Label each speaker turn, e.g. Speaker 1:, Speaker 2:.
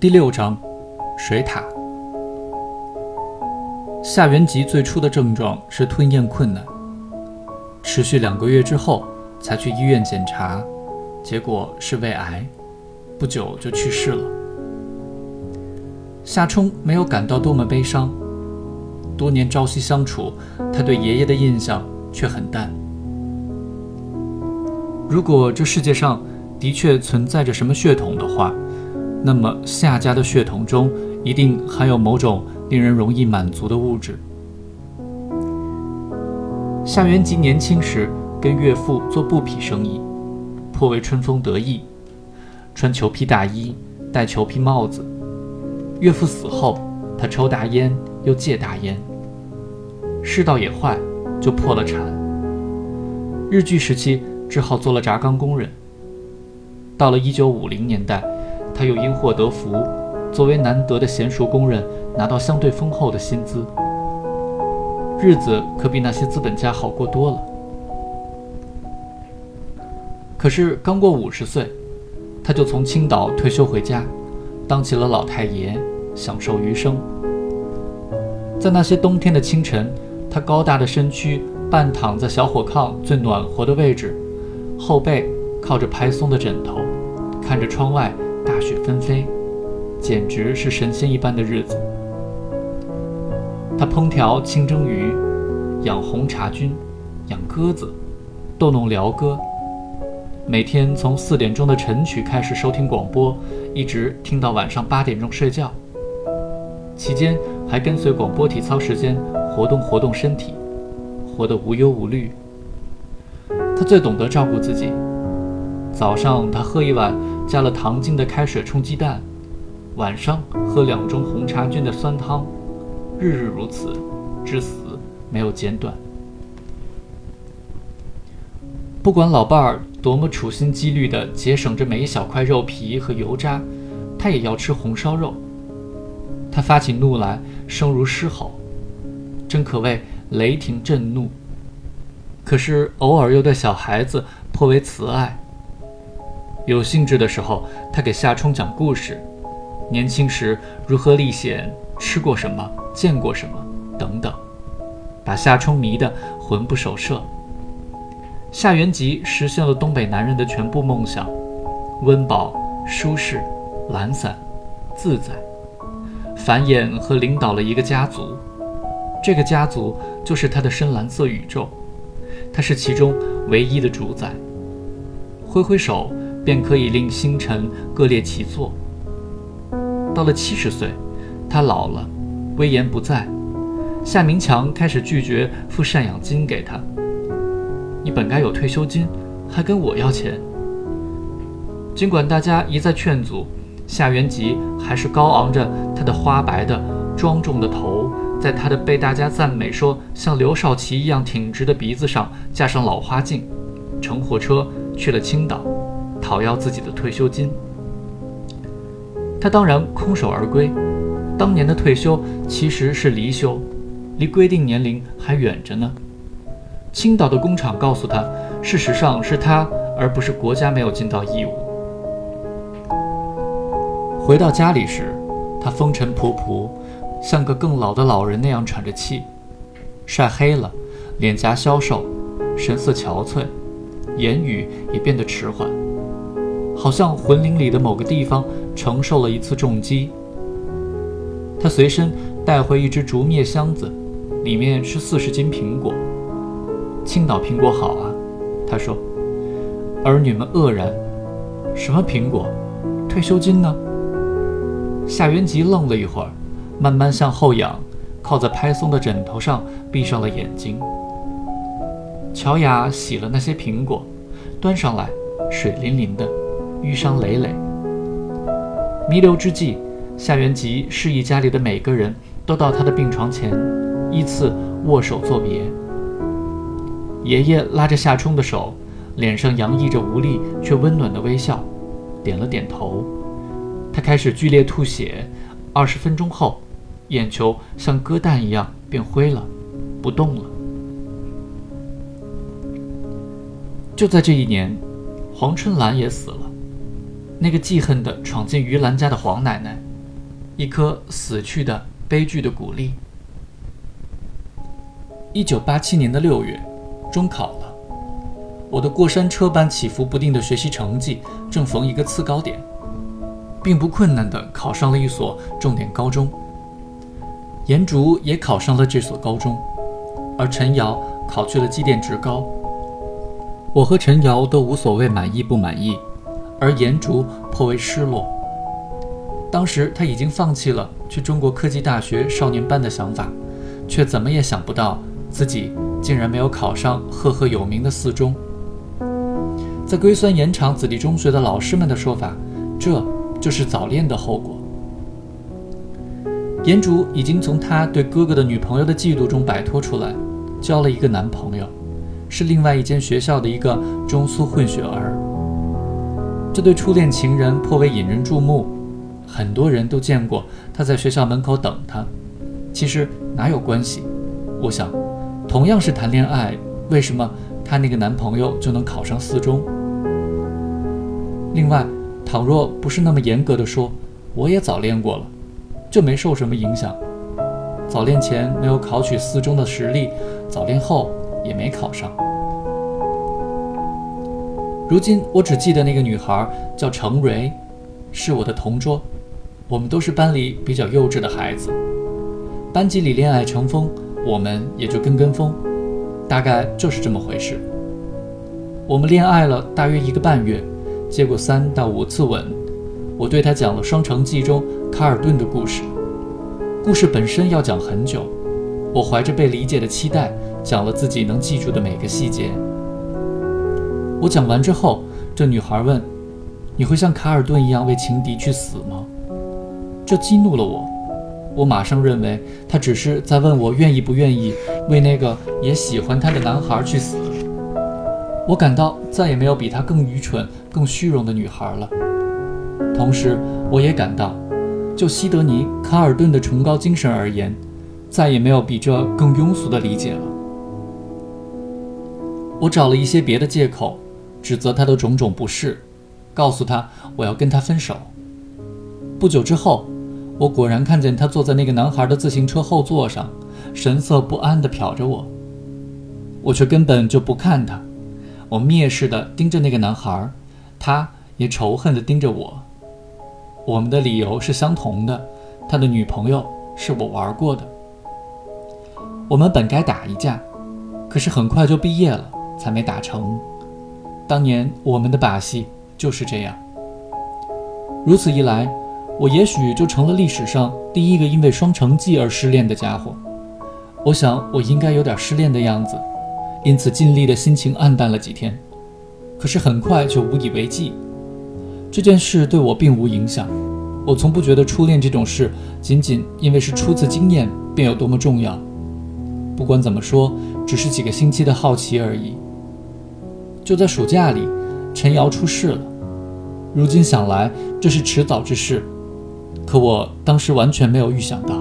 Speaker 1: 第六章，水獭。夏元吉最初的症状是吞咽困难，持续两个月之后才去医院检查，结果是胃癌，不久就去世了。夏冲没有感到多么悲伤，多年朝夕相处，他对爷爷的印象却很淡。如果这世界上的确存在着什么血统的话，那么夏家的血统中一定含有某种令人容易满足的物质。夏元吉年轻时跟岳父做布匹生意，颇为春风得意，穿裘皮大衣，戴裘皮帽子。岳父死后，他抽大烟又戒大烟，世道也坏，就破了产。日据时期，只好做了轧钢工人。到了一九五零年代。他又因祸得福，作为难得的娴熟工人，拿到相对丰厚的薪资，日子可比那些资本家好过多了。可是刚过五十岁，他就从青岛退休回家，当起了老太爷，享受余生。在那些冬天的清晨，他高大的身躯半躺在小火炕最暖和的位置，后背靠着拍松的枕头，看着窗外。大雪纷飞，简直是神仙一般的日子。他烹调清蒸鱼，养红茶菌，养鸽子，逗弄鹩哥。每天从四点钟的晨曲开始收听广播，一直听到晚上八点钟睡觉。期间还跟随广播体操时间活动活动身体，活得无忧无虑。他最懂得照顾自己。早上他喝一碗。加了糖精的开水冲鸡蛋，晚上喝两盅红茶菌的酸汤，日日如此，至死没有间断。不管老伴儿多么处心积虑地节省着每一小块肉皮和油渣，他也要吃红烧肉。他发起怒来，声如狮吼，真可谓雷霆震怒。可是偶尔又对小孩子颇为慈爱。有兴致的时候，他给夏冲讲故事，年轻时如何历险，吃过什么，见过什么等等，把夏冲迷得魂不守舍。夏元吉实现了东北男人的全部梦想：温饱、舒适、懒散、自在，繁衍和领导了一个家族。这个家族就是他的深蓝色宇宙，他是其中唯一的主宰。挥挥手。便可以令星辰各列其座。到了七十岁，他老了，威严不在，夏明强开始拒绝付赡养金给他。你本该有退休金，还跟我要钱。尽管大家一再劝阻，夏元吉还是高昂着他的花白的庄重的头，在他的被大家赞美说像刘少奇一样挺直的鼻子上架上老花镜，乘火车去了青岛。讨要自己的退休金，他当然空手而归。当年的退休其实是离休，离规定年龄还远着呢。青岛的工厂告诉他，事实上是他而不是国家没有尽到义务。回到家里时，他风尘仆仆，像个更老的老人那样喘着气，晒黑了，脸颊消瘦，神色憔悴，言语也变得迟缓。好像魂灵里的某个地方承受了一次重击。他随身带回一只竹篾箱子，里面是四十斤苹果。青岛苹果好啊，他说。儿女们愕然：“什么苹果？退休金呢？”夏元吉愣了一会儿，慢慢向后仰，靠在拍松的枕头上，闭上了眼睛。乔雅洗了那些苹果，端上来，水淋淋的。淤伤累累。弥留之际，夏元吉示意家里的每个人都到他的病床前，依次握手作别。爷爷拉着夏冲的手，脸上洋溢着无力却温暖的微笑，点了点头。他开始剧烈吐血，二十分钟后，眼球像鸽蛋一样变灰了，不动了。就在这一年，黄春兰也死了。那个记恨的闯进于兰家的黄奶奶，一颗死去的悲剧的鼓励。一九八七年的六月，中考了，我的过山车般起伏不定的学习成绩正逢一个次高点，并不困难地考上了一所重点高中。严竹也考上了这所高中，而陈瑶考去了机电职高。我和陈瑶都无所谓满意不满意，而严竹颇为失落。当时他已经放弃了去中国科技大学少年班的想法，却怎么也想不到自己竟然没有考上赫赫有名的四中。在硅酸盐厂子弟中学的老师们的说法，这就是早恋的后果。严竹已经从他对哥哥的女朋友的嫉妒中摆脱出来，交了一个男朋友，是另外一间学校的一个中苏混血儿。这对初恋情人颇为引人注目，很多人都见过他在学校门口等他。其实哪有关系？我想，同样是谈恋爱，为什么她那个男朋友就能考上四中？另外，倘若不是那么严格的说，我也早恋过了。就没受什么影响。早恋前没有考取四中的实力，早恋后也没考上。如今我只记得那个女孩叫程蕊，是我的同桌，我们都是班里比较幼稚的孩子。班级里恋爱成风，我们也就跟跟风，大概就是这么回事。我们恋爱了大约一个半月，接过三到五次吻。我对她讲了《双城记》中。卡尔顿的故事，故事本身要讲很久。我怀着被理解的期待，讲了自己能记住的每个细节。我讲完之后，这女孩问：“你会像卡尔顿一样为情敌去死吗？”这激怒了我。我马上认为她只是在问我愿意不愿意为那个也喜欢她的男孩去死。我感到再也没有比她更愚蠢、更虚荣的女孩了。同时，我也感到。就西德尼·卡尔顿的崇高精神而言，再也没有比这更庸俗的理解了。我找了一些别的借口，指责他的种种不是，告诉他我要跟他分手。不久之后，我果然看见他坐在那个男孩的自行车后座上，神色不安地瞟着我。我却根本就不看他，我蔑视地盯着那个男孩，他也仇恨地盯着我。我们的理由是相同的，他的女朋友是我玩过的。我们本该打一架，可是很快就毕业了，才没打成。当年我们的把戏就是这样。如此一来，我也许就成了历史上第一个因为《双城记》而失恋的家伙。我想我应该有点失恋的样子，因此尽力的心情黯淡了几天，可是很快就无以为继。这件事对我并无影响，我从不觉得初恋这种事仅仅因为是初次经验便有多么重要。不管怎么说，只是几个星期的好奇而已。就在暑假里，陈瑶出事了。如今想来，这是迟早之事，可我当时完全没有预想到。